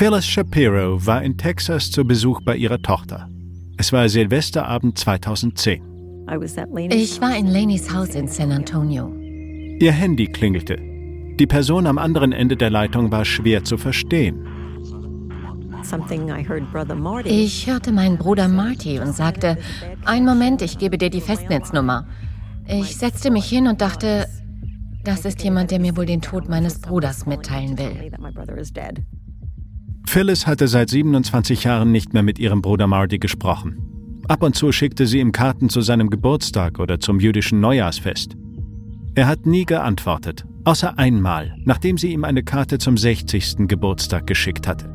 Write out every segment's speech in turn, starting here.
Phyllis Shapiro war in Texas zu Besuch bei ihrer Tochter. Es war Silvesterabend 2010. Ich war in Laneys Haus in San Antonio. Ihr Handy klingelte. Die Person am anderen Ende der Leitung war schwer zu verstehen. Ich hörte meinen Bruder Marty und sagte, einen Moment, ich gebe dir die Festnetznummer. Ich setzte mich hin und dachte, das ist jemand, der mir wohl den Tod meines Bruders mitteilen will. Phyllis hatte seit 27 Jahren nicht mehr mit ihrem Bruder Marty gesprochen. Ab und zu schickte sie ihm Karten zu seinem Geburtstag oder zum jüdischen Neujahrsfest. Er hat nie geantwortet, außer einmal, nachdem sie ihm eine Karte zum 60. Geburtstag geschickt hatte.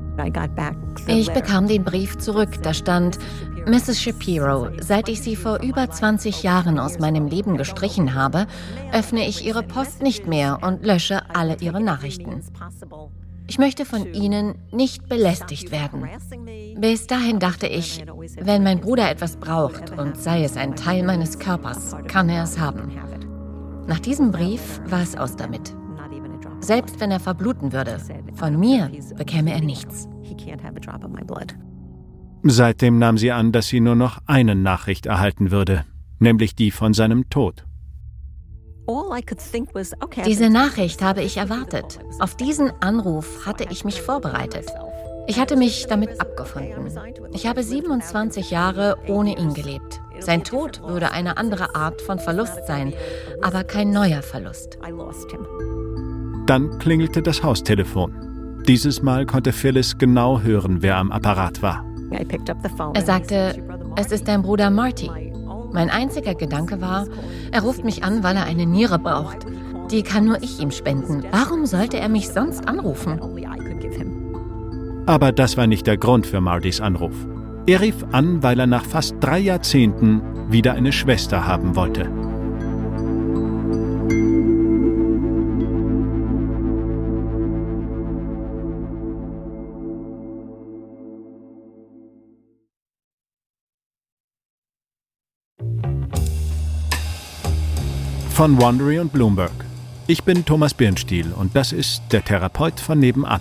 Ich bekam den Brief zurück. Da stand, Mrs. Shapiro, seit ich Sie vor über 20 Jahren aus meinem Leben gestrichen habe, öffne ich Ihre Post nicht mehr und lösche alle Ihre Nachrichten. Ich möchte von Ihnen nicht belästigt werden. Bis dahin dachte ich, wenn mein Bruder etwas braucht und sei es ein Teil meines Körpers, kann er es haben. Nach diesem Brief war es aus damit. Selbst wenn er verbluten würde, von mir bekäme er nichts. Seitdem nahm sie an, dass sie nur noch eine Nachricht erhalten würde, nämlich die von seinem Tod. Diese Nachricht habe ich erwartet. Auf diesen Anruf hatte ich mich vorbereitet. Ich hatte mich damit abgefunden. Ich habe 27 Jahre ohne ihn gelebt. Sein Tod würde eine andere Art von Verlust sein, aber kein neuer Verlust. Dann klingelte das Haustelefon. Dieses Mal konnte Phyllis genau hören, wer am Apparat war. Er sagte, es ist dein Bruder Marty. Mein einziger Gedanke war, er ruft mich an, weil er eine Niere braucht. Die kann nur ich ihm spenden. Warum sollte er mich sonst anrufen? Aber das war nicht der Grund für Martys Anruf. Er rief an, weil er nach fast drei Jahrzehnten wieder eine Schwester haben wollte. Von Wandery und Bloomberg. Ich bin Thomas Birnstiel und das ist der Therapeut von nebenan.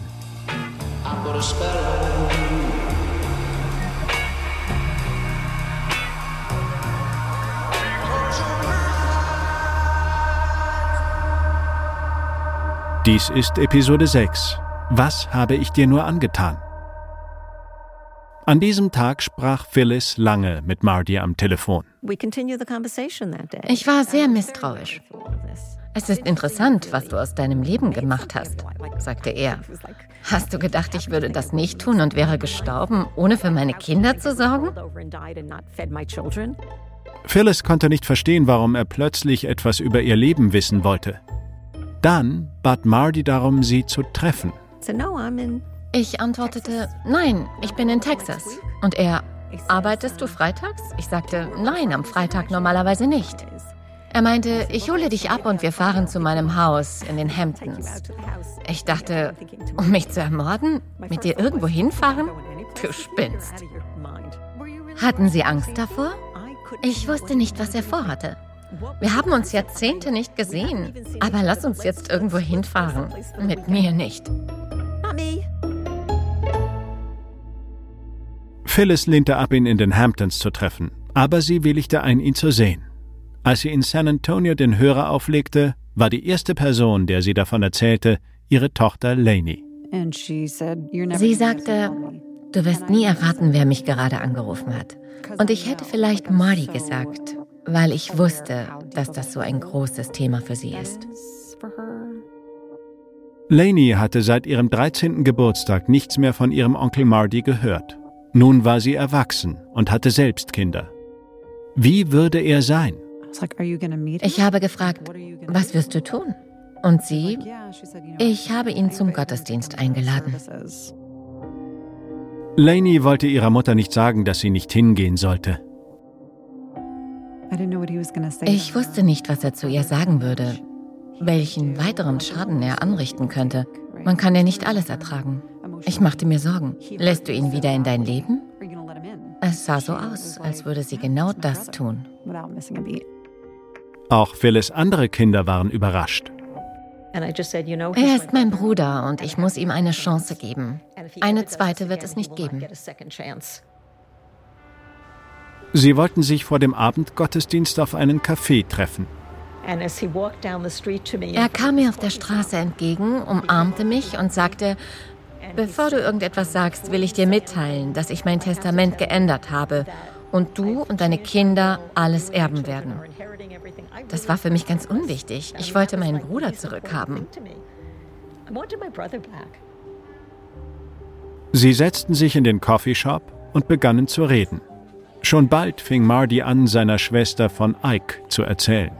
Dies ist Episode 6. Was habe ich dir nur angetan? An diesem Tag sprach Phyllis lange mit Marty am Telefon. Ich war sehr misstrauisch. Es ist interessant, was du aus deinem Leben gemacht hast, sagte er. Hast du gedacht, ich würde das nicht tun und wäre gestorben, ohne für meine Kinder zu sorgen? Phyllis konnte nicht verstehen, warum er plötzlich etwas über ihr Leben wissen wollte. Dann bat Marty darum, sie zu treffen. Ich antwortete, nein, ich bin in Texas. Und er, arbeitest du freitags? Ich sagte, nein, am Freitag normalerweise nicht. Er meinte, ich hole dich ab und wir fahren zu meinem Haus in den Hamptons. Ich dachte, um mich zu ermorden? Mit dir irgendwo hinfahren? Du spinnst. Hatten Sie Angst davor? Ich wusste nicht, was er vorhatte. Wir haben uns Jahrzehnte nicht gesehen, aber lass uns jetzt irgendwo hinfahren. Mit mir nicht. Phyllis lehnte ab, ihn in den Hamptons zu treffen, aber sie willigte ein, ihn zu sehen. Als sie in San Antonio den Hörer auflegte, war die erste Person, der sie davon erzählte, ihre Tochter Lainey. Sie sagte, du wirst nie erraten, wer mich gerade angerufen hat. Und ich hätte vielleicht Marty gesagt, weil ich wusste, dass das so ein großes Thema für sie ist. Lainey hatte seit ihrem 13. Geburtstag nichts mehr von ihrem Onkel Marty gehört. Nun war sie erwachsen und hatte selbst Kinder. Wie würde er sein? Ich habe gefragt, was wirst du tun? Und sie, ich habe ihn zum Gottesdienst eingeladen. Lainey wollte ihrer Mutter nicht sagen, dass sie nicht hingehen sollte. Ich wusste nicht, was er zu ihr sagen würde, welchen weiteren Schaden er anrichten könnte. Man kann ja nicht alles ertragen. Ich machte mir Sorgen. Lässt du ihn wieder in dein Leben? Es sah so aus, als würde sie genau das tun. Auch Phyllis andere Kinder waren überrascht. Er ist mein Bruder und ich muss ihm eine Chance geben. Eine zweite wird es nicht geben. Sie wollten sich vor dem Abendgottesdienst auf einen Café treffen. Er kam mir auf der Straße entgegen, umarmte mich und sagte, Bevor du irgendetwas sagst, will ich dir mitteilen, dass ich mein Testament geändert habe und du und deine Kinder alles erben werden. Das war für mich ganz unwichtig. Ich wollte meinen Bruder zurückhaben. Sie setzten sich in den Coffeeshop und begannen zu reden. Schon bald fing Marty an, seiner Schwester von Ike zu erzählen.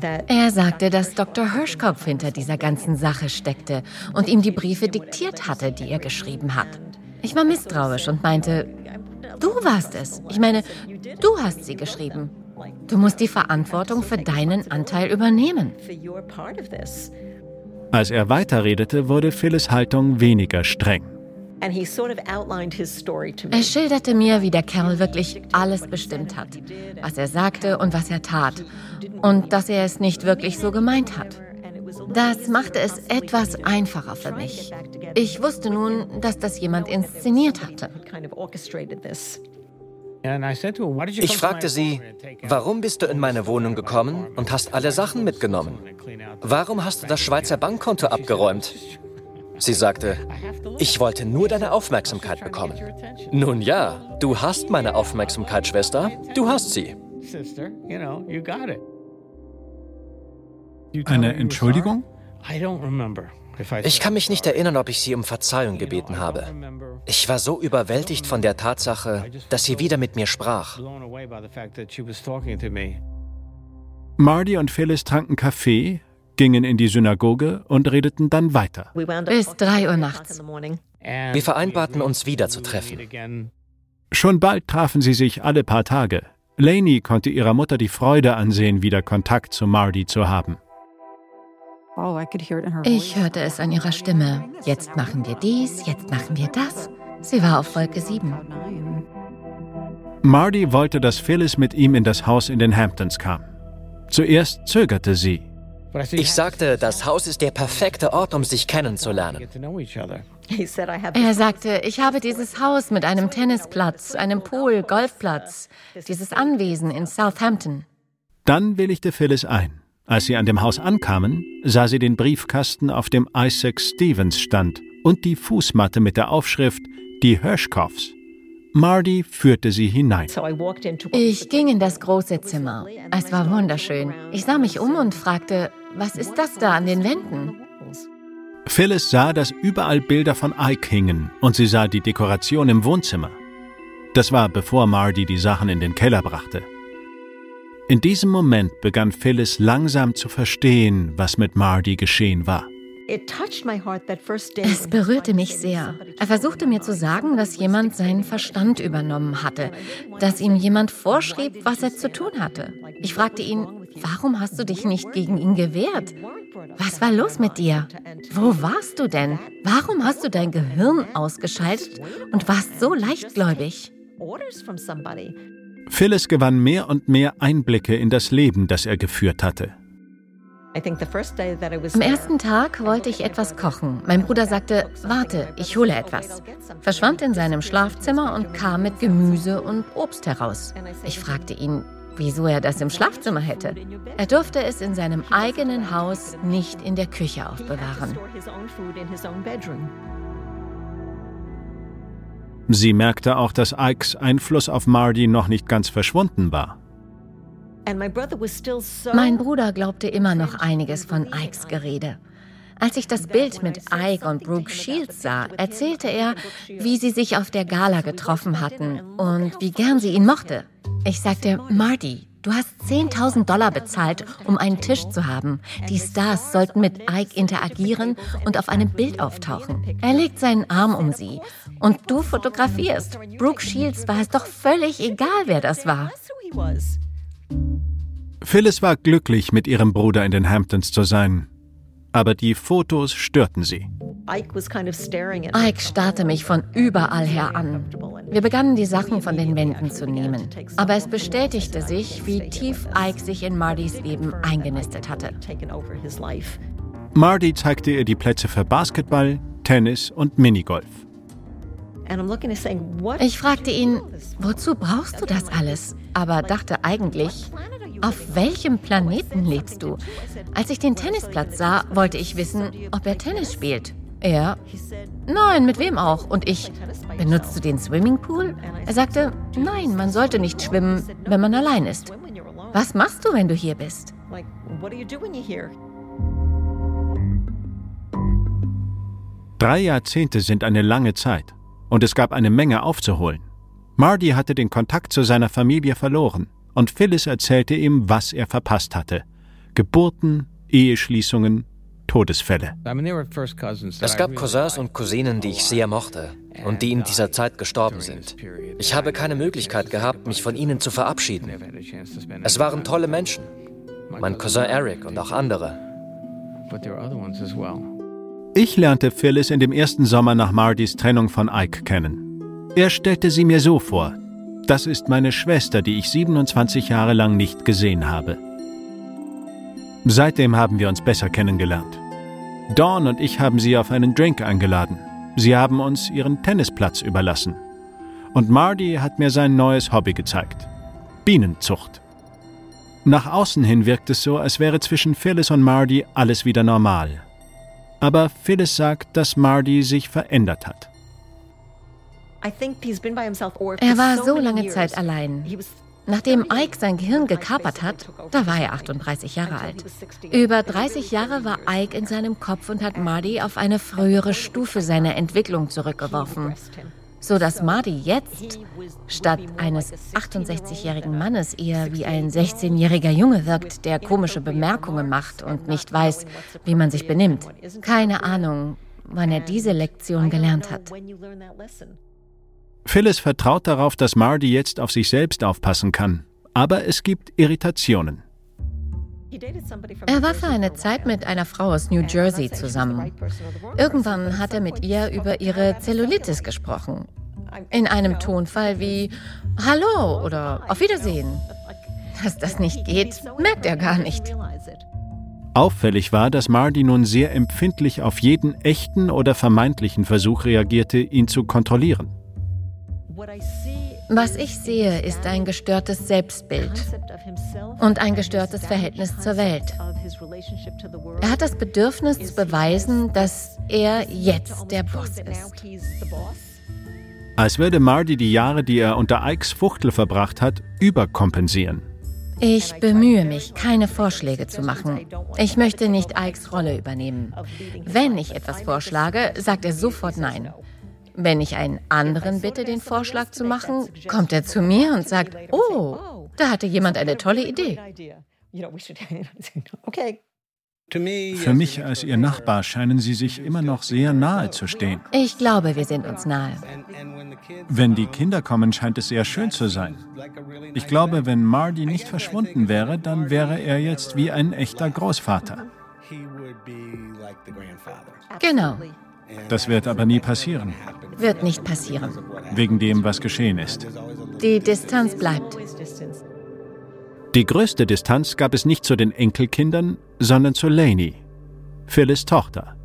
Er sagte, dass Dr. Hirschkopf hinter dieser ganzen Sache steckte und ihm die Briefe diktiert hatte, die er geschrieben hat. Ich war misstrauisch und meinte, du warst es. Ich meine, du hast sie geschrieben. Du musst die Verantwortung für deinen Anteil übernehmen. Als er weiterredete, wurde Phyllis Haltung weniger streng. Er schilderte mir, wie der Kerl wirklich alles bestimmt hat, was er sagte und was er tat, und dass er es nicht wirklich so gemeint hat. Das machte es etwas einfacher für mich. Ich wusste nun, dass das jemand inszeniert hatte. Ich fragte sie, warum bist du in meine Wohnung gekommen und hast alle Sachen mitgenommen? Warum hast du das Schweizer Bankkonto abgeräumt? Sie sagte, ich wollte nur deine Aufmerksamkeit bekommen. Nun ja, du hast meine Aufmerksamkeit, Schwester. Du hast sie. Eine Entschuldigung? Ich kann mich nicht erinnern, ob ich sie um Verzeihung gebeten habe. Ich war so überwältigt von der Tatsache, dass sie wieder mit mir sprach. Marty und Phyllis tranken Kaffee, gingen in die Synagoge und redeten dann weiter. Bis drei Uhr nachts. Wir vereinbarten uns wieder zu treffen. Schon bald trafen sie sich alle paar Tage. Laney konnte ihrer Mutter die Freude ansehen, wieder Kontakt zu Marty zu haben. Oh, ich hörte es an ihrer Stimme. Jetzt machen wir dies, jetzt machen wir das. Sie war auf Wolke 7. Marty wollte, dass Phyllis mit ihm in das Haus in den Hamptons kam. Zuerst zögerte sie. Ich sagte, das Haus ist der perfekte Ort, um sich kennenzulernen. Er sagte, ich habe dieses Haus mit einem Tennisplatz, einem Pool, Golfplatz, dieses Anwesen in Southampton. Dann willigte Phyllis ein. Als sie an dem Haus ankamen, sah sie den Briefkasten, auf dem Isaac Stevens stand, und die Fußmatte mit der Aufschrift Die Hirschkoffs. Marty führte sie hinein. Ich ging in das große Zimmer. Es war wunderschön. Ich sah mich um und fragte, was ist das da an den Wänden? Phyllis sah, dass überall Bilder von Ike hingen und sie sah die Dekoration im Wohnzimmer. Das war bevor Marty die Sachen in den Keller brachte. In diesem Moment begann Phyllis langsam zu verstehen, was mit Marty geschehen war. Es berührte mich sehr. Er versuchte mir zu sagen, dass jemand seinen Verstand übernommen hatte, dass ihm jemand vorschrieb, was er zu tun hatte. Ich fragte ihn, warum hast du dich nicht gegen ihn gewehrt? Was war los mit dir? Wo warst du denn? Warum hast du dein Gehirn ausgeschaltet und warst so leichtgläubig? Phyllis gewann mehr und mehr Einblicke in das Leben, das er geführt hatte. Am ersten Tag wollte ich etwas kochen. Mein Bruder sagte, warte, ich hole etwas. Verschwand in seinem Schlafzimmer und kam mit Gemüse und Obst heraus. Ich fragte ihn, wieso er das im Schlafzimmer hätte. Er durfte es in seinem eigenen Haus nicht in der Küche aufbewahren. Sie merkte auch, dass Ikes Einfluss auf Marty noch nicht ganz verschwunden war. Mein Bruder glaubte immer noch einiges von Ikes Gerede. Als ich das Bild mit Ike und Brooke Shields sah, erzählte er, wie sie sich auf der Gala getroffen hatten und wie gern sie ihn mochte. Ich sagte, Marty, du hast 10.000 Dollar bezahlt, um einen Tisch zu haben. Die Stars sollten mit Ike interagieren und auf einem Bild auftauchen. Er legt seinen Arm um sie und du fotografierst. Brooke Shields war es doch völlig egal, wer das war. Phyllis war glücklich, mit ihrem Bruder in den Hamptons zu sein. Aber die Fotos störten sie. Ike starrte mich von überall her an. Wir begannen die Sachen von den Wänden zu nehmen. Aber es bestätigte sich, wie tief Ike sich in Martys Leben eingenistet hatte. Marty zeigte ihr die Plätze für Basketball, Tennis und Minigolf. Ich fragte ihn, wozu brauchst du das alles? Aber dachte eigentlich, auf welchem Planeten lebst du? Als ich den Tennisplatz sah, wollte ich wissen, ob er Tennis spielt. Er, nein, mit wem auch? Und ich, benutzt du den Swimmingpool? Er sagte, nein, man sollte nicht schwimmen, wenn man allein ist. Was machst du, wenn du hier bist? Drei Jahrzehnte sind eine lange Zeit und es gab eine Menge aufzuholen. Marty hatte den Kontakt zu seiner Familie verloren und Phyllis erzählte ihm, was er verpasst hatte. Geburten, Eheschließungen, Todesfälle. Es gab Cousins und Cousinen, die ich sehr mochte und die in dieser Zeit gestorben sind. Ich habe keine Möglichkeit gehabt, mich von ihnen zu verabschieden. Es waren tolle Menschen. Mein Cousin Eric und auch andere. Ich lernte Phyllis in dem ersten Sommer nach Mardys Trennung von Ike kennen. Er stellte sie mir so vor. Das ist meine Schwester, die ich 27 Jahre lang nicht gesehen habe. Seitdem haben wir uns besser kennengelernt. Dawn und ich haben sie auf einen Drink eingeladen. Sie haben uns ihren Tennisplatz überlassen. Und Marty hat mir sein neues Hobby gezeigt. Bienenzucht. Nach außen hin wirkt es so, als wäre zwischen Phyllis und Marty alles wieder normal. Aber Phyllis sagt, dass Marty sich verändert hat. Er war so lange Zeit allein. Nachdem Ike sein Gehirn gekapert hat, da war er 38 Jahre alt. Über 30 Jahre war Ike in seinem Kopf und hat Marty auf eine frühere Stufe seiner Entwicklung zurückgeworfen. So dass Marty jetzt statt eines 68-jährigen Mannes eher wie ein 16-jähriger Junge wirkt, der komische Bemerkungen macht und nicht weiß, wie man sich benimmt. Keine Ahnung, wann er diese Lektion gelernt hat. Phyllis vertraut darauf, dass Marty jetzt auf sich selbst aufpassen kann. Aber es gibt Irritationen. Er war für eine Zeit mit einer Frau aus New Jersey zusammen. Irgendwann hat er mit ihr über ihre Zellulitis gesprochen. In einem Tonfall wie Hallo oder Auf Wiedersehen. Dass das nicht geht, merkt er gar nicht. Auffällig war, dass Marty nun sehr empfindlich auf jeden echten oder vermeintlichen Versuch reagierte, ihn zu kontrollieren. Was ich sehe, ist ein gestörtes Selbstbild und ein gestörtes Verhältnis zur Welt. Er hat das Bedürfnis zu beweisen, dass er jetzt der Boss ist. Als würde Marty die Jahre, die er unter Ikes Fuchtel verbracht hat, überkompensieren. Ich bemühe mich, keine Vorschläge zu machen. Ich möchte nicht Ikes Rolle übernehmen. Wenn ich etwas vorschlage, sagt er sofort Nein. Wenn ich einen anderen bitte, den Vorschlag zu machen, kommt er zu mir und sagt, oh, da hatte jemand eine tolle Idee. Für mich als Ihr Nachbar scheinen Sie sich immer noch sehr nahe zu stehen. Ich glaube, wir sind uns nahe. Wenn die Kinder kommen, scheint es sehr schön zu sein. Ich glaube, wenn Marty nicht verschwunden wäre, dann wäre er jetzt wie ein echter Großvater. Genau. Das wird aber nie passieren. Wird nicht passieren. Wegen dem, was geschehen ist. Die Distanz bleibt. Die größte Distanz gab es nicht zu den Enkelkindern, sondern zu Laney, Phyllis Tochter.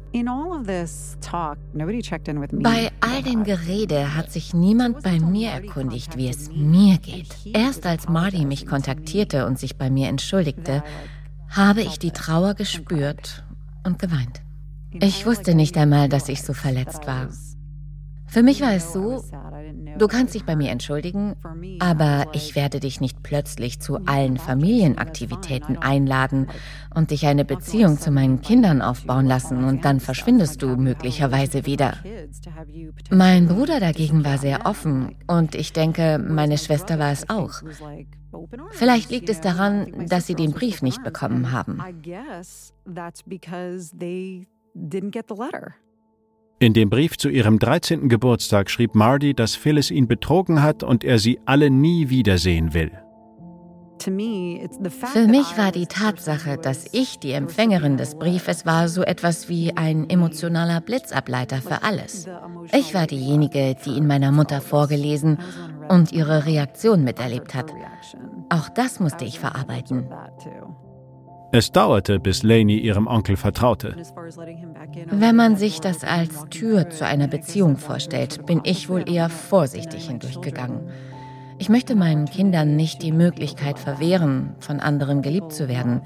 Bei all dem Gerede hat sich niemand bei mir erkundigt, wie es mir geht. Erst als Marty mich kontaktierte und sich bei mir entschuldigte, habe ich die Trauer gespürt und geweint. Ich wusste nicht einmal, dass ich so verletzt war. Für mich war es so, du kannst dich bei mir entschuldigen, aber ich werde dich nicht plötzlich zu allen Familienaktivitäten einladen und dich eine Beziehung zu meinen Kindern aufbauen lassen und dann verschwindest du möglicherweise wieder. Mein Bruder dagegen war sehr offen und ich denke, meine Schwester war es auch. Vielleicht liegt es daran, dass sie den Brief nicht bekommen haben. In dem Brief zu ihrem 13. Geburtstag schrieb Marty, dass Phyllis ihn betrogen hat und er sie alle nie wiedersehen will. Für mich war die Tatsache, dass ich die Empfängerin des Briefes war, so etwas wie ein emotionaler Blitzableiter für alles. Ich war diejenige, die ihn meiner Mutter vorgelesen und ihre Reaktion miterlebt hat. Auch das musste ich verarbeiten. Es dauerte, bis Laney ihrem Onkel vertraute. Wenn man sich das als Tür zu einer Beziehung vorstellt, bin ich wohl eher vorsichtig hindurchgegangen. Ich möchte meinen Kindern nicht die Möglichkeit verwehren, von anderen geliebt zu werden.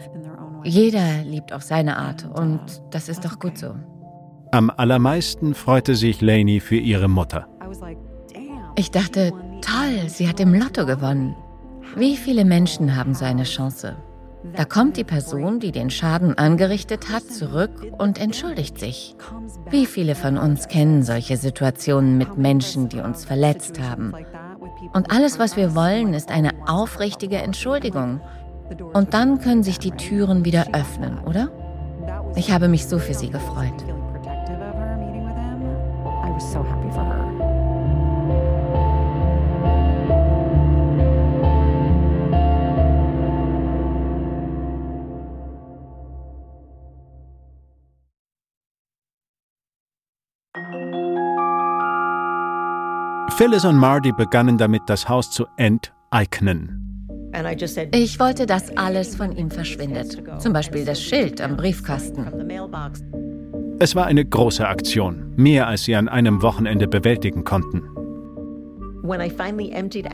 Jeder liebt auf seine Art und das ist doch gut so. Am allermeisten freute sich Lainey für ihre Mutter. Ich dachte, toll, sie hat im Lotto gewonnen. Wie viele Menschen haben so eine Chance? Da kommt die Person, die den Schaden angerichtet hat, zurück und entschuldigt sich. Wie viele von uns kennen solche Situationen mit Menschen, die uns verletzt haben? Und alles, was wir wollen, ist eine aufrichtige Entschuldigung. Und dann können sich die Türen wieder öffnen, oder? Ich habe mich so für sie gefreut. Phyllis und Marty begannen damit, das Haus zu enteignen. Ich wollte, dass alles von ihm verschwindet. Zum Beispiel das Schild am Briefkasten. Es war eine große Aktion, mehr als sie an einem Wochenende bewältigen konnten.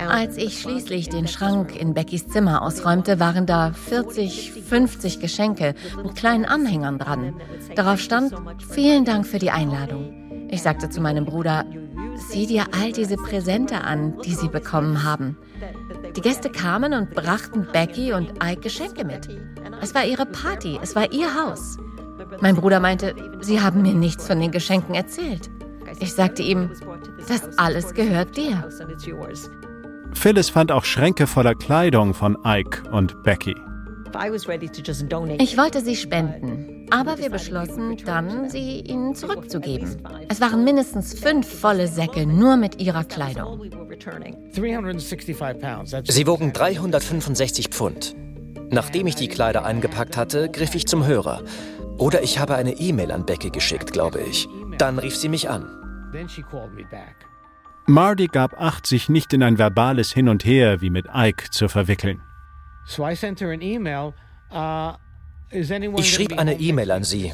Als ich schließlich den Schrank in Beckys Zimmer ausräumte, waren da 40, 50 Geschenke mit kleinen Anhängern dran. Darauf stand, vielen Dank für die Einladung. Ich sagte zu meinem Bruder, Sieh dir all diese Präsente an, die sie bekommen haben. Die Gäste kamen und brachten Becky und Ike Geschenke mit. Es war ihre Party, es war ihr Haus. Mein Bruder meinte, sie haben mir nichts von den Geschenken erzählt. Ich sagte ihm, das alles gehört dir. Phyllis fand auch Schränke voller Kleidung von Ike und Becky. Ich wollte sie spenden, aber wir beschlossen dann, sie ihnen zurückzugeben. Es waren mindestens fünf volle Säcke nur mit ihrer Kleidung. Sie wogen 365 Pfund. Nachdem ich die Kleider eingepackt hatte, griff ich zum Hörer. Oder ich habe eine E-Mail an Becky geschickt, glaube ich. Dann rief sie mich an. Marty gab acht, sich nicht in ein verbales Hin und Her wie mit Ike zu verwickeln. Uh, ich schrieb eine E-Mail an sie.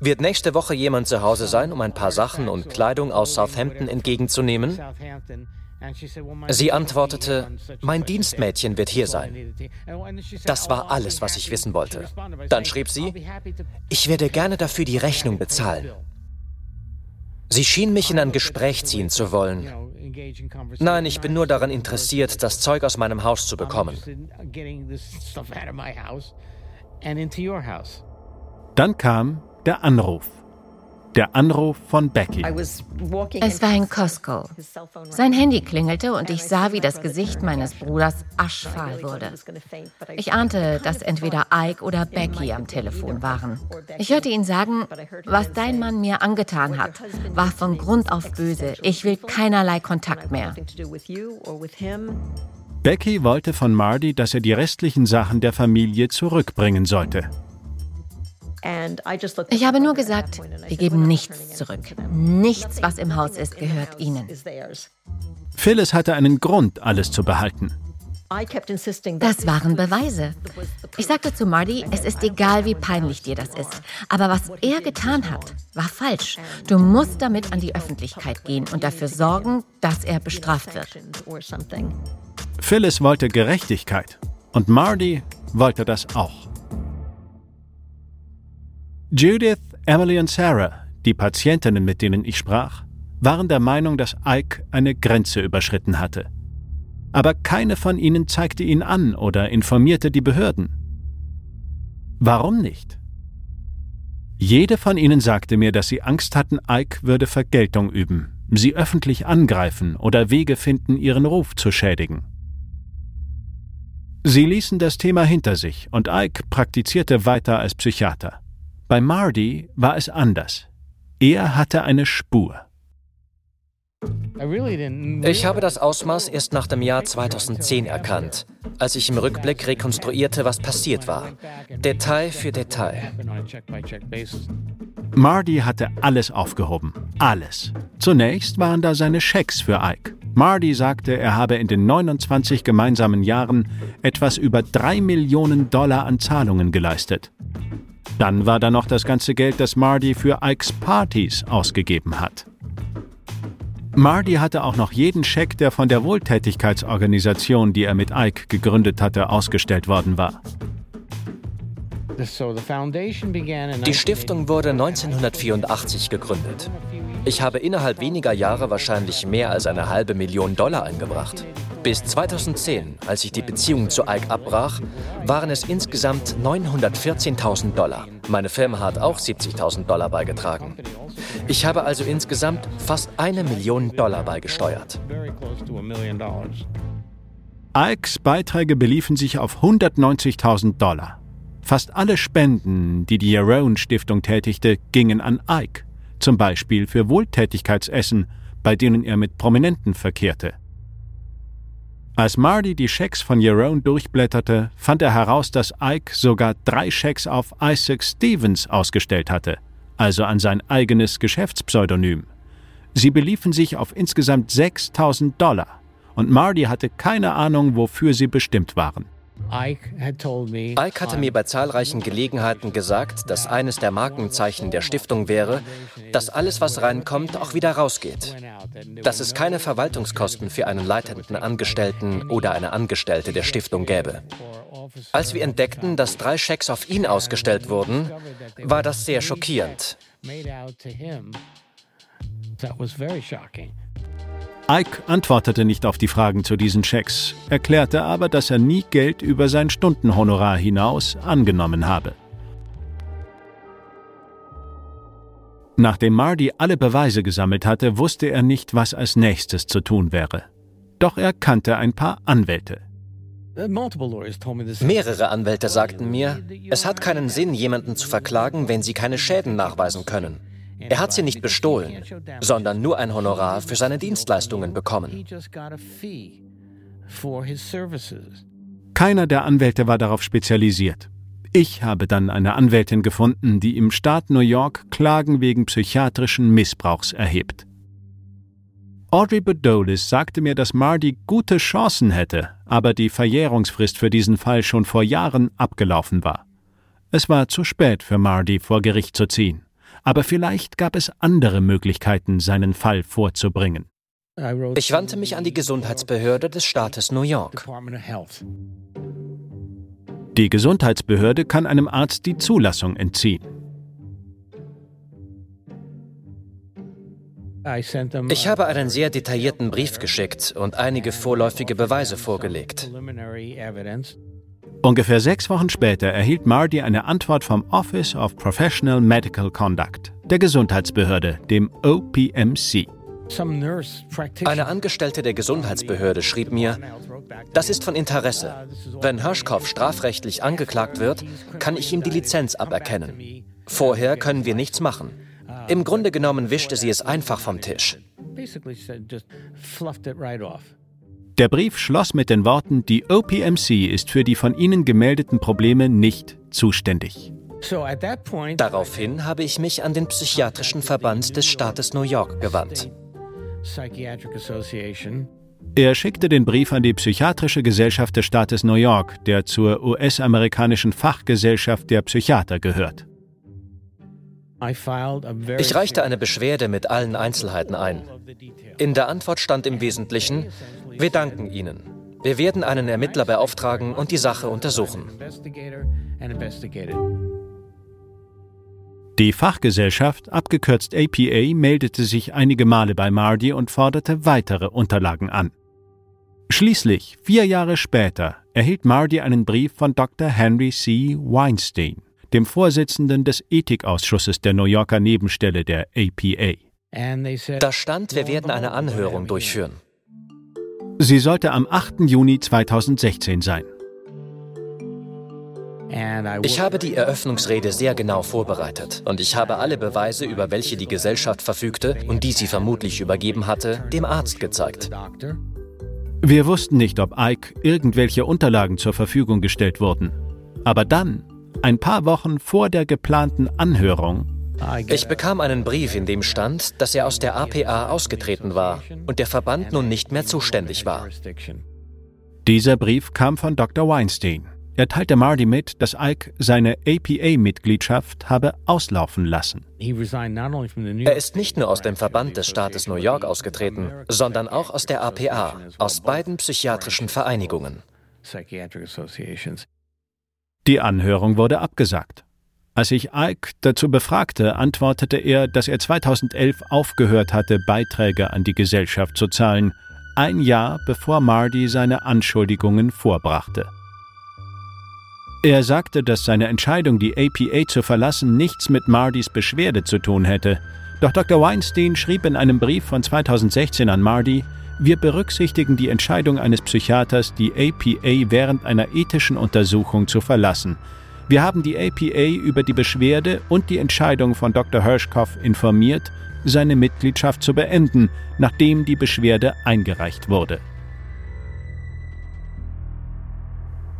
Wird nächste Woche jemand zu Hause sein, um ein paar Sachen und Kleidung aus Southampton entgegenzunehmen? Sie antwortete, mein Dienstmädchen wird hier sein. Das war alles, was ich wissen wollte. Dann schrieb sie, ich werde gerne dafür die Rechnung bezahlen. Sie schien mich in ein Gespräch ziehen zu wollen. Nein, ich bin nur daran interessiert, das Zeug aus meinem Haus zu bekommen. Dann kam der Anruf. Der Anruf von Becky. Es war in Costco. Sein Handy klingelte und ich sah, wie das Gesicht meines Bruders aschfahl wurde. Ich ahnte, dass entweder Ike oder Becky am Telefon waren. Ich hörte ihn sagen, was dein Mann mir angetan hat, war von Grund auf böse. Ich will keinerlei Kontakt mehr. Becky wollte von Marty, dass er die restlichen Sachen der Familie zurückbringen sollte. Ich habe nur gesagt, wir geben nichts zurück. Nichts, was im Haus ist, gehört ihnen. Phyllis hatte einen Grund, alles zu behalten. Das waren Beweise. Ich sagte zu Marty, es ist egal, wie peinlich dir das ist. Aber was er getan hat, war falsch. Du musst damit an die Öffentlichkeit gehen und dafür sorgen, dass er bestraft wird. Phyllis wollte Gerechtigkeit und Marty wollte das auch. Judith, Emily und Sarah, die Patientinnen, mit denen ich sprach, waren der Meinung, dass Ike eine Grenze überschritten hatte. Aber keine von ihnen zeigte ihn an oder informierte die Behörden. Warum nicht? Jede von ihnen sagte mir, dass sie Angst hatten, Ike würde Vergeltung üben, sie öffentlich angreifen oder Wege finden, ihren Ruf zu schädigen. Sie ließen das Thema hinter sich und Ike praktizierte weiter als Psychiater. Bei Marty war es anders. Er hatte eine Spur. Ich habe das Ausmaß erst nach dem Jahr 2010 erkannt, als ich im Rückblick rekonstruierte, was passiert war. Detail für Detail. Marty hatte alles aufgehoben. Alles. Zunächst waren da seine Schecks für Ike. Marty sagte, er habe in den 29 gemeinsamen Jahren etwas über drei Millionen Dollar an Zahlungen geleistet. Dann war da noch das ganze Geld, das Marty für Ikes Partys ausgegeben hat. Marty hatte auch noch jeden Scheck, der von der Wohltätigkeitsorganisation, die er mit Ike gegründet hatte, ausgestellt worden war. Die Stiftung wurde 1984 gegründet. Ich habe innerhalb weniger Jahre wahrscheinlich mehr als eine halbe Million Dollar eingebracht. Bis 2010, als ich die Beziehung zu Ike abbrach, waren es insgesamt 914.000 Dollar. Meine Firma hat auch 70.000 Dollar beigetragen. Ich habe also insgesamt fast eine Million Dollar beigesteuert. Ikes Beiträge beliefen sich auf 190.000 Dollar. Fast alle Spenden, die die Yarone Stiftung tätigte, gingen an Ike zum Beispiel für Wohltätigkeitsessen, bei denen er mit Prominenten verkehrte. Als Marty die Schecks von Jerome durchblätterte, fand er heraus, dass Ike sogar drei Schecks auf Isaac Stevens ausgestellt hatte, also an sein eigenes Geschäftspseudonym. Sie beliefen sich auf insgesamt 6000 Dollar und Marty hatte keine Ahnung, wofür sie bestimmt waren. Ike hatte mir bei zahlreichen Gelegenheiten gesagt, dass eines der Markenzeichen der Stiftung wäre, dass alles, was reinkommt, auch wieder rausgeht. Dass es keine Verwaltungskosten für einen leitenden Angestellten oder eine Angestellte der Stiftung gäbe. Als wir entdeckten, dass drei Schecks auf ihn ausgestellt wurden, war das sehr schockierend. That was very shocking. Ike antwortete nicht auf die Fragen zu diesen Schecks, erklärte aber, dass er nie Geld über sein Stundenhonorar hinaus angenommen habe. Nachdem Marty alle Beweise gesammelt hatte, wusste er nicht, was als nächstes zu tun wäre. Doch er kannte ein paar Anwälte. Mehrere Anwälte sagten mir, es hat keinen Sinn, jemanden zu verklagen, wenn sie keine Schäden nachweisen können. Er hat sie nicht bestohlen, sondern nur ein Honorar für seine Dienstleistungen bekommen. Keiner der Anwälte war darauf spezialisiert. Ich habe dann eine Anwältin gefunden, die im Staat New York Klagen wegen psychiatrischen Missbrauchs erhebt. Audrey Bedolis sagte mir, dass Marty gute Chancen hätte, aber die Verjährungsfrist für diesen Fall schon vor Jahren abgelaufen war. Es war zu spät für Marty vor Gericht zu ziehen aber vielleicht gab es andere Möglichkeiten, seinen Fall vorzubringen. Ich wandte mich an die Gesundheitsbehörde des Staates New York. Die Gesundheitsbehörde kann einem Arzt die Zulassung entziehen. Ich habe einen sehr detaillierten Brief geschickt und einige vorläufige Beweise vorgelegt. Ungefähr sechs Wochen später erhielt Marty eine Antwort vom Office of Professional Medical Conduct, der Gesundheitsbehörde, dem OPMC. Eine Angestellte der Gesundheitsbehörde schrieb mir, das ist von Interesse. Wenn Hirschkopf strafrechtlich angeklagt wird, kann ich ihm die Lizenz aberkennen. Vorher können wir nichts machen. Im Grunde genommen wischte sie es einfach vom Tisch. Der Brief schloss mit den Worten, die OPMC ist für die von Ihnen gemeldeten Probleme nicht zuständig. Daraufhin habe ich mich an den Psychiatrischen Verband des Staates New York gewandt. Er schickte den Brief an die Psychiatrische Gesellschaft des Staates New York, der zur US-amerikanischen Fachgesellschaft der Psychiater gehört. Ich reichte eine Beschwerde mit allen Einzelheiten ein. In der Antwort stand im Wesentlichen, wir danken Ihnen. Wir werden einen Ermittler beauftragen und die Sache untersuchen. Die Fachgesellschaft, abgekürzt APA, meldete sich einige Male bei Mardy und forderte weitere Unterlagen an. Schließlich, vier Jahre später, erhielt Mardy einen Brief von Dr. Henry C. Weinstein, dem Vorsitzenden des Ethikausschusses der New Yorker Nebenstelle der APA. Da stand, wir werden eine Anhörung durchführen. Sie sollte am 8. Juni 2016 sein. Ich habe die Eröffnungsrede sehr genau vorbereitet und ich habe alle Beweise, über welche die Gesellschaft verfügte und die sie vermutlich übergeben hatte, dem Arzt gezeigt. Wir wussten nicht, ob Ike irgendwelche Unterlagen zur Verfügung gestellt wurden. Aber dann, ein paar Wochen vor der geplanten Anhörung, ich bekam einen Brief, in dem stand, dass er aus der APA ausgetreten war und der Verband nun nicht mehr zuständig war. Dieser Brief kam von Dr. Weinstein. Er teilte Marty mit, dass Ike seine APA-Mitgliedschaft habe auslaufen lassen. Er ist nicht nur aus dem Verband des Staates New York ausgetreten, sondern auch aus der APA, aus beiden psychiatrischen Vereinigungen. Die Anhörung wurde abgesagt. Als ich Ike dazu befragte, antwortete er, dass er 2011 aufgehört hatte, Beiträge an die Gesellschaft zu zahlen, ein Jahr bevor Marty seine Anschuldigungen vorbrachte. Er sagte, dass seine Entscheidung, die APA zu verlassen, nichts mit Mardys Beschwerde zu tun hätte. Doch Dr. Weinstein schrieb in einem Brief von 2016 an Mardy, wir berücksichtigen die Entscheidung eines Psychiaters, die APA während einer ethischen Untersuchung zu verlassen. Wir haben die APA über die Beschwerde und die Entscheidung von Dr. Hirschkopf informiert, seine Mitgliedschaft zu beenden, nachdem die Beschwerde eingereicht wurde.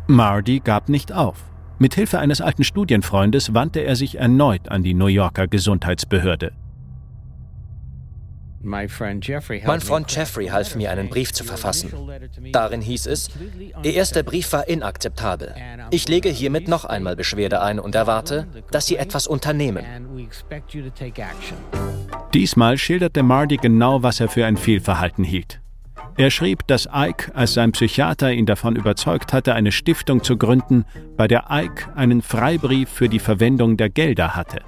Mardy gab nicht auf. Mit Hilfe eines alten Studienfreundes wandte er sich erneut an die New Yorker Gesundheitsbehörde. Mein Freund Jeffrey half mir, einen Brief zu verfassen. Darin hieß es, Ihr erster Brief war inakzeptabel. Ich lege hiermit noch einmal Beschwerde ein und erwarte, dass Sie etwas unternehmen. Diesmal schilderte Marty genau, was er für ein Fehlverhalten hielt. Er schrieb, dass Ike, als sein Psychiater ihn davon überzeugt hatte, eine Stiftung zu gründen, bei der Ike einen Freibrief für die Verwendung der Gelder hatte.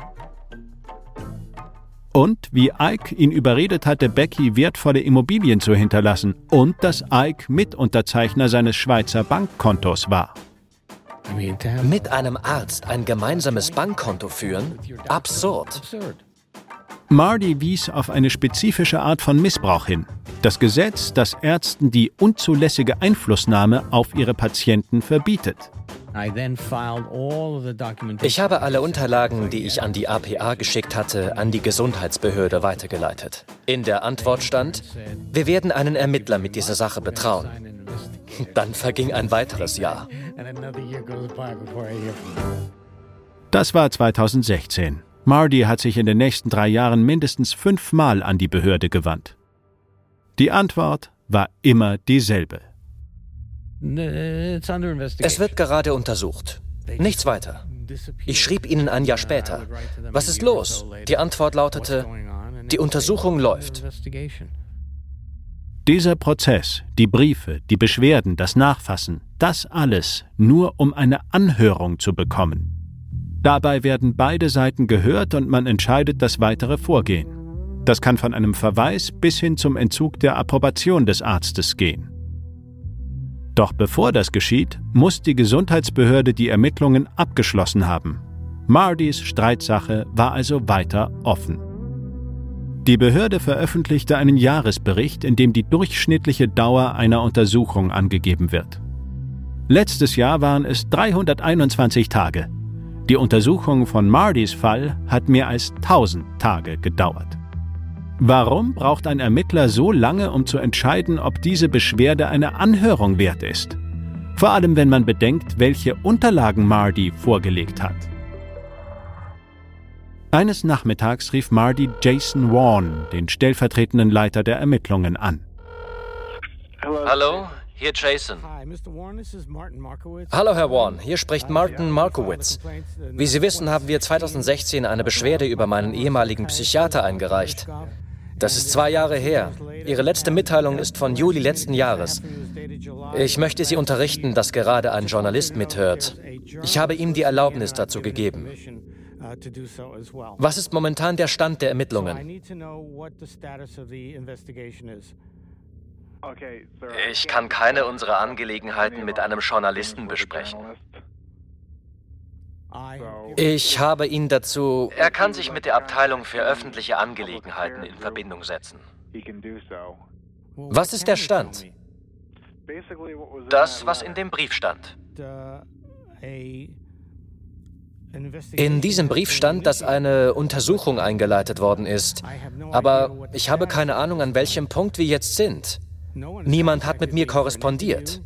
Und wie Ike ihn überredet hatte, Becky wertvolle Immobilien zu hinterlassen und dass Ike Mitunterzeichner seines Schweizer Bankkontos war. Mit einem Arzt ein gemeinsames Bankkonto führen? Absurd. Marty wies auf eine spezifische Art von Missbrauch hin. Das Gesetz, das Ärzten die unzulässige Einflussnahme auf ihre Patienten verbietet. Ich habe alle Unterlagen, die ich an die APA geschickt hatte, an die Gesundheitsbehörde weitergeleitet. In der Antwort stand, wir werden einen Ermittler mit dieser Sache betrauen. Dann verging ein weiteres Jahr. Das war 2016. Marty hat sich in den nächsten drei Jahren mindestens fünfmal an die Behörde gewandt. Die Antwort war immer dieselbe. Es wird gerade untersucht. Nichts weiter. Ich schrieb Ihnen ein Jahr später. Was ist los? Die Antwort lautete, die Untersuchung läuft. Dieser Prozess, die Briefe, die Beschwerden, das Nachfassen, das alles nur um eine Anhörung zu bekommen. Dabei werden beide Seiten gehört und man entscheidet das weitere Vorgehen. Das kann von einem Verweis bis hin zum Entzug der Approbation des Arztes gehen. Doch bevor das geschieht, muss die Gesundheitsbehörde die Ermittlungen abgeschlossen haben. Mardys Streitsache war also weiter offen. Die Behörde veröffentlichte einen Jahresbericht, in dem die durchschnittliche Dauer einer Untersuchung angegeben wird. Letztes Jahr waren es 321 Tage. Die Untersuchung von Mardys Fall hat mehr als 1000 Tage gedauert. Warum braucht ein Ermittler so lange, um zu entscheiden, ob diese Beschwerde eine Anhörung wert ist? Vor allem, wenn man bedenkt, welche Unterlagen Mardy vorgelegt hat. Eines Nachmittags rief Mardy Jason Warren, den stellvertretenden Leiter der Ermittlungen, an. Hallo, hier Jason. Hallo, Herr Warren. Hier spricht Martin Markowitz. Wie Sie wissen, haben wir 2016 eine Beschwerde über meinen ehemaligen Psychiater eingereicht. Das ist zwei Jahre her. Ihre letzte Mitteilung ist von Juli letzten Jahres. Ich möchte Sie unterrichten, dass gerade ein Journalist mithört. Ich habe ihm die Erlaubnis dazu gegeben. Was ist momentan der Stand der Ermittlungen? Ich kann keine unserer Angelegenheiten mit einem Journalisten besprechen. Ich habe ihn dazu... Er kann sich mit der Abteilung für öffentliche Angelegenheiten in Verbindung setzen. Was ist der Stand? Das, was in dem Brief stand. In diesem Brief stand, dass eine Untersuchung eingeleitet worden ist. Aber ich habe keine Ahnung, an welchem Punkt wir jetzt sind. Niemand hat mit mir korrespondiert.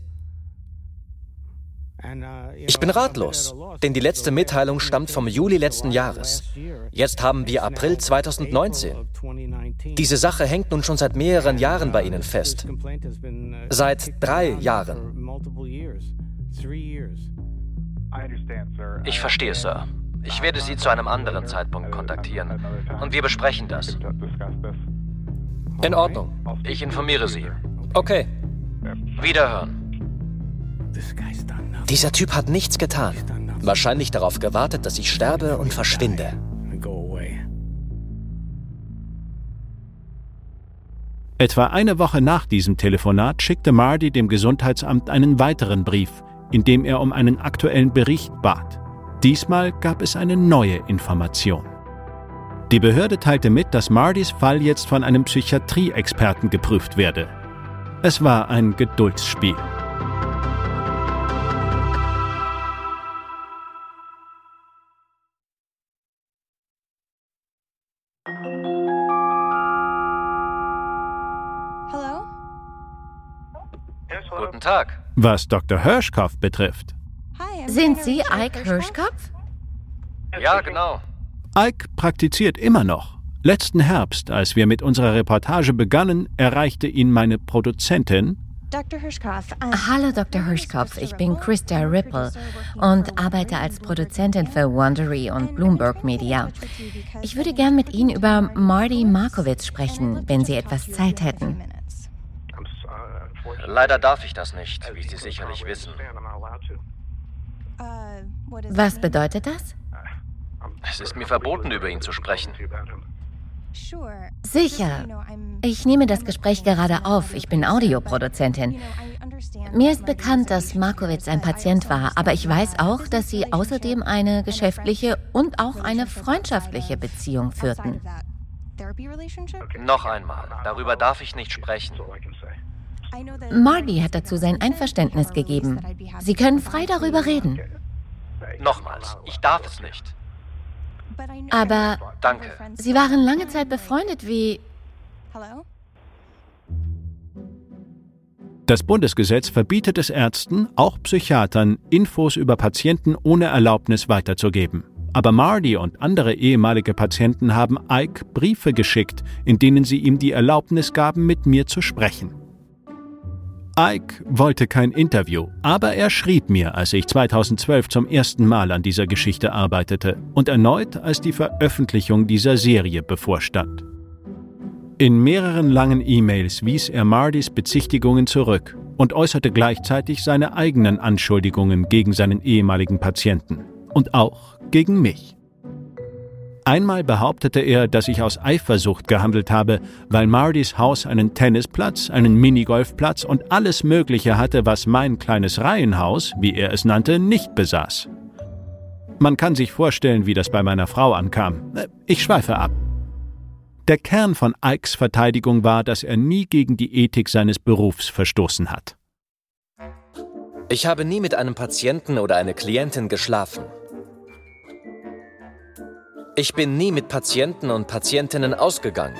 Ich bin ratlos, denn die letzte Mitteilung stammt vom Juli letzten Jahres. Jetzt haben wir April 2019. Diese Sache hängt nun schon seit mehreren Jahren bei Ihnen fest. Seit drei Jahren. Ich verstehe, Sir. Ich werde Sie zu einem anderen Zeitpunkt kontaktieren und wir besprechen das. In Ordnung. Ich informiere Sie. Okay. Wiederhören. Dieser Typ hat nichts getan. Wahrscheinlich darauf gewartet, dass ich sterbe und verschwinde. Etwa eine Woche nach diesem Telefonat schickte Marty dem Gesundheitsamt einen weiteren Brief, in dem er um einen aktuellen Bericht bat. Diesmal gab es eine neue Information. Die Behörde teilte mit, dass Martys Fall jetzt von einem Psychiatrieexperten geprüft werde. Es war ein Geduldsspiel. Guten Tag. Was Dr. Hirschkopf betrifft. Sind Sie Ike Hirschkopf? Ja, genau. Ike praktiziert immer noch. Letzten Herbst, als wir mit unserer Reportage begannen, erreichte ihn meine Produzentin. Dr. Hirschkopf. Hallo, Dr. Hirschkopf. Ich bin Krista Ripple und arbeite als Produzentin für Wondery und Bloomberg Media. Ich würde gern mit Ihnen über Marty Markowitz sprechen, wenn Sie etwas Zeit hätten. Leider darf ich das nicht, wie Sie sicherlich wissen. Was bedeutet das? Es ist mir verboten, über ihn zu sprechen. Sicher. Ich nehme das Gespräch gerade auf. Ich bin Audioproduzentin. Mir ist bekannt, dass Markowitz ein Patient war, aber ich weiß auch, dass Sie außerdem eine geschäftliche und auch eine freundschaftliche Beziehung führten. Noch einmal, darüber darf ich nicht sprechen. Marty hat dazu sein Einverständnis gegeben. Sie können frei darüber reden. Nochmals, ich darf es nicht. Aber Danke. Sie waren lange Zeit befreundet wie... Das Bundesgesetz verbietet es Ärzten, auch Psychiatern, Infos über Patienten ohne Erlaubnis weiterzugeben. Aber Marty und andere ehemalige Patienten haben Ike Briefe geschickt, in denen sie ihm die Erlaubnis gaben, mit mir zu sprechen. Ike wollte kein Interview, aber er schrieb mir, als ich 2012 zum ersten Mal an dieser Geschichte arbeitete und erneut, als die Veröffentlichung dieser Serie bevorstand. In mehreren langen E-Mails wies er Mardys Bezichtigungen zurück und äußerte gleichzeitig seine eigenen Anschuldigungen gegen seinen ehemaligen Patienten und auch gegen mich. Einmal behauptete er, dass ich aus Eifersucht gehandelt habe, weil Mardys Haus einen Tennisplatz, einen Minigolfplatz und alles Mögliche hatte, was mein kleines Reihenhaus, wie er es nannte, nicht besaß. Man kann sich vorstellen, wie das bei meiner Frau ankam. Ich schweife ab. Der Kern von Ikes Verteidigung war, dass er nie gegen die Ethik seines Berufs verstoßen hat. Ich habe nie mit einem Patienten oder einer Klientin geschlafen. Ich bin nie mit Patienten und Patientinnen ausgegangen.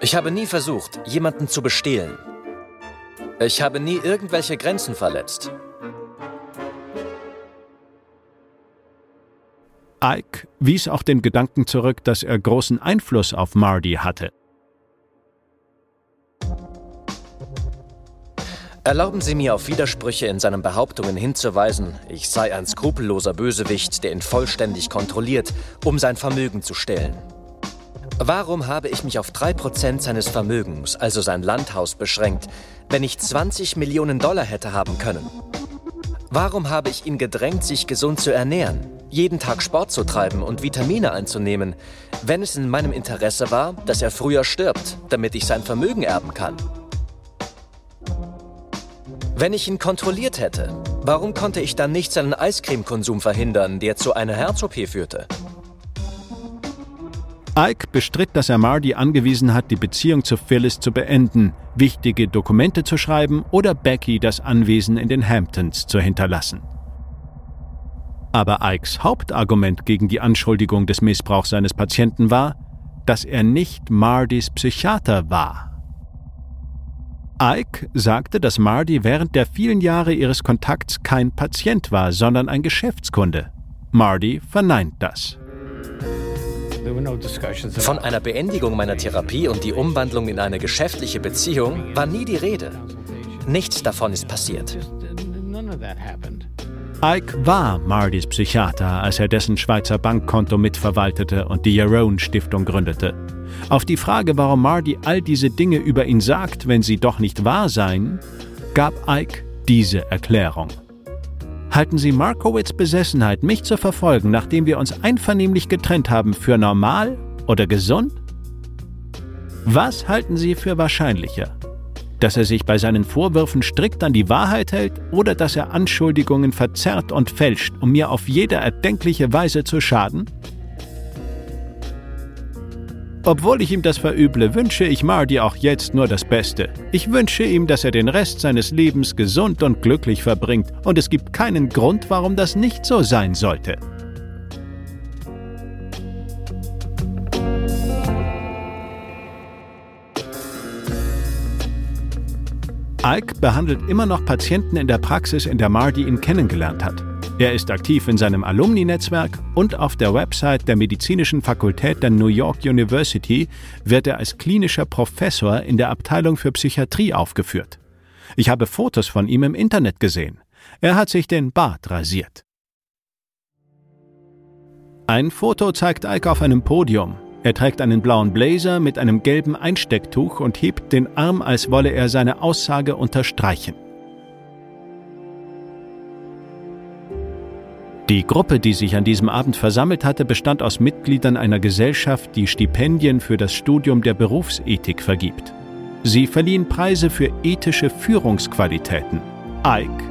Ich habe nie versucht, jemanden zu bestehlen. Ich habe nie irgendwelche Grenzen verletzt. Ike wies auch den Gedanken zurück, dass er großen Einfluss auf Marty hatte. Erlauben Sie mir auf Widersprüche in seinen Behauptungen hinzuweisen, ich sei ein skrupelloser Bösewicht, der ihn vollständig kontrolliert, um sein Vermögen zu stehlen. Warum habe ich mich auf 3% seines Vermögens, also sein Landhaus, beschränkt, wenn ich 20 Millionen Dollar hätte haben können? Warum habe ich ihn gedrängt, sich gesund zu ernähren, jeden Tag Sport zu treiben und Vitamine einzunehmen, wenn es in meinem Interesse war, dass er früher stirbt, damit ich sein Vermögen erben kann? Wenn ich ihn kontrolliert hätte, warum konnte ich dann nicht seinen Eiscremekonsum verhindern, der zu einer Herz-OP führte? Ike bestritt, dass er Marty angewiesen hat, die Beziehung zu Phyllis zu beenden, wichtige Dokumente zu schreiben oder Becky das Anwesen in den Hamptons zu hinterlassen. Aber Ikes Hauptargument gegen die Anschuldigung des Missbrauchs seines Patienten war, dass er nicht Mardys Psychiater war. Ike sagte, dass Mardy während der vielen Jahre ihres Kontakts kein Patient war, sondern ein Geschäftskunde. Mardy verneint das. Von einer Beendigung meiner Therapie und die Umwandlung in eine geschäftliche Beziehung war nie die Rede. Nichts davon ist passiert. Ike war Mardys Psychiater, als er dessen Schweizer Bankkonto mitverwaltete und die Yarone Stiftung gründete. Auf die Frage, warum Mardy all diese Dinge über ihn sagt, wenn sie doch nicht wahr seien, gab Ike diese Erklärung. Halten Sie Markowitz Besessenheit, mich zu verfolgen, nachdem wir uns einvernehmlich getrennt haben, für normal oder gesund? Was halten Sie für wahrscheinlicher? Dass er sich bei seinen Vorwürfen strikt an die Wahrheit hält oder dass er Anschuldigungen verzerrt und fälscht, um mir auf jede erdenkliche Weise zu schaden? Obwohl ich ihm das verüble, wünsche ich Marty auch jetzt nur das Beste. Ich wünsche ihm, dass er den Rest seines Lebens gesund und glücklich verbringt, und es gibt keinen Grund, warum das nicht so sein sollte. Ike behandelt immer noch Patienten in der Praxis, in der Marty ihn kennengelernt hat. Er ist aktiv in seinem Alumni-Netzwerk und auf der Website der Medizinischen Fakultät der New York University wird er als klinischer Professor in der Abteilung für Psychiatrie aufgeführt. Ich habe Fotos von ihm im Internet gesehen. Er hat sich den Bart rasiert. Ein Foto zeigt Ike auf einem Podium. Er trägt einen blauen Blazer mit einem gelben Einstecktuch und hebt den Arm, als wolle er seine Aussage unterstreichen. Die Gruppe, die sich an diesem Abend versammelt hatte, bestand aus Mitgliedern einer Gesellschaft, die Stipendien für das Studium der Berufsethik vergibt. Sie verliehen Preise für ethische Führungsqualitäten. Ike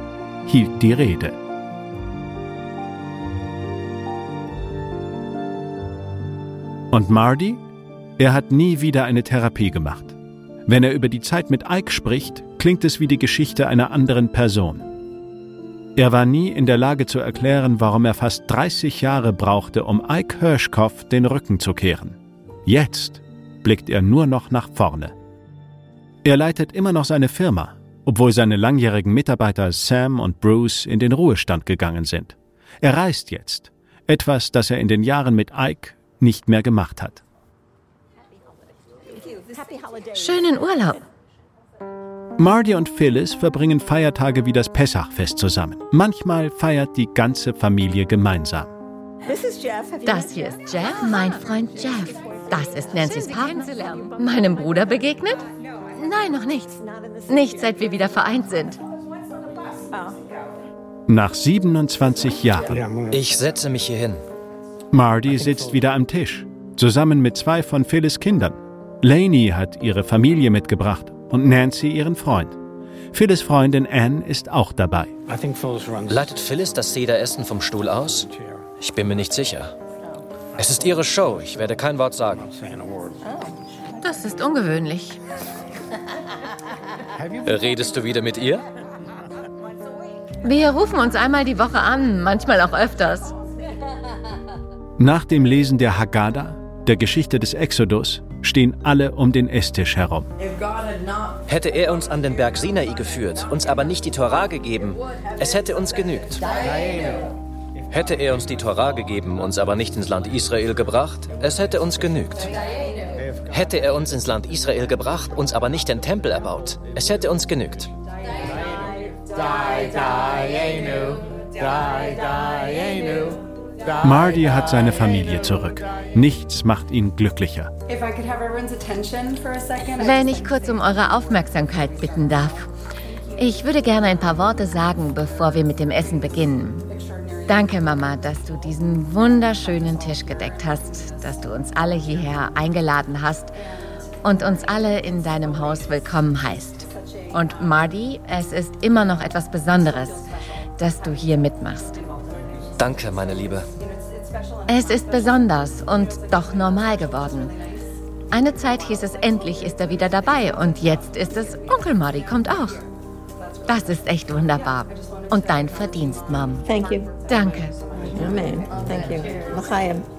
hielt die Rede. Und Marty? Er hat nie wieder eine Therapie gemacht. Wenn er über die Zeit mit Ike spricht, klingt es wie die Geschichte einer anderen Person. Er war nie in der Lage zu erklären, warum er fast 30 Jahre brauchte, um Ike Hirschkopf den Rücken zu kehren. Jetzt blickt er nur noch nach vorne. Er leitet immer noch seine Firma, obwohl seine langjährigen Mitarbeiter Sam und Bruce in den Ruhestand gegangen sind. Er reist jetzt, etwas, das er in den Jahren mit Ike nicht mehr gemacht hat. Schönen Urlaub. Marty und Phyllis verbringen Feiertage wie das Pessachfest zusammen. Manchmal feiert die ganze Familie gemeinsam. Das hier ist Jeff, mein Freund Jeff. Das ist Nancy's Partner. Meinem Bruder begegnet? Nein, noch nicht. Nicht seit wir wieder vereint sind. Nach 27 Jahren. Ich setze mich hier hin. Marty sitzt wieder am Tisch, zusammen mit zwei von Phyllis Kindern. Lainey hat ihre Familie mitgebracht und Nancy ihren Freund. Phyllis Freundin Anne ist auch dabei. Leitet Phyllis das Sederessen vom Stuhl aus? Ich bin mir nicht sicher. Es ist ihre Show, ich werde kein Wort sagen. Das ist ungewöhnlich. Redest du wieder mit ihr? Wir rufen uns einmal die Woche an, manchmal auch öfters. Nach dem Lesen der Haggadah, der Geschichte des Exodus, stehen alle um den Esstisch herum. Hätte er uns an den Berg Sinai geführt, uns aber nicht die Torah gegeben, es hätte uns genügt. Hätte er uns die Torah gegeben, uns aber nicht ins Land Israel gebracht, es hätte uns genügt. Hätte er uns ins Land Israel gebracht, uns aber nicht den Tempel erbaut, es hätte uns genügt. Marty hat seine Familie zurück. Nichts macht ihn glücklicher. Wenn ich kurz um eure Aufmerksamkeit bitten darf. Ich würde gerne ein paar Worte sagen, bevor wir mit dem Essen beginnen. Danke, Mama, dass du diesen wunderschönen Tisch gedeckt hast, dass du uns alle hierher eingeladen hast und uns alle in deinem Haus willkommen heißt. Und Marty, es ist immer noch etwas Besonderes, dass du hier mitmachst. Danke, meine Liebe. Es ist besonders und doch normal geworden. Eine Zeit hieß es, endlich ist er wieder dabei und jetzt ist es, Onkel Marty kommt auch. Das ist echt wunderbar. Und dein Verdienst, Mom. Thank you. Danke. Amen. Thank you.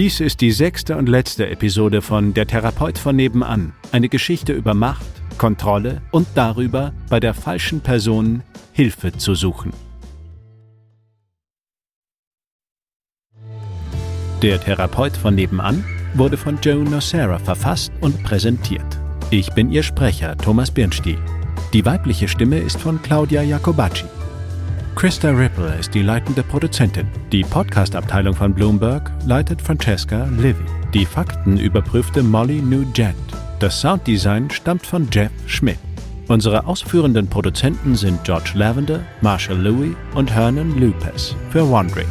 Dies ist die sechste und letzte Episode von Der Therapeut von nebenan. Eine Geschichte über Macht, Kontrolle und darüber, bei der falschen Person Hilfe zu suchen. Der Therapeut von nebenan wurde von Joe Nocera verfasst und präsentiert. Ich bin Ihr Sprecher, Thomas Birnstiel. Die weibliche Stimme ist von Claudia Jacobacci. Krista Ripple ist die leitende Produzentin. Die Podcast-Abteilung von Bloomberg leitet Francesca Livy. Die Fakten überprüfte Molly Nugent. Das Sounddesign stammt von Jeff Schmidt. Unsere ausführenden Produzenten sind George Lavender, Marshall Louis und Hernan Lupez für Wandering.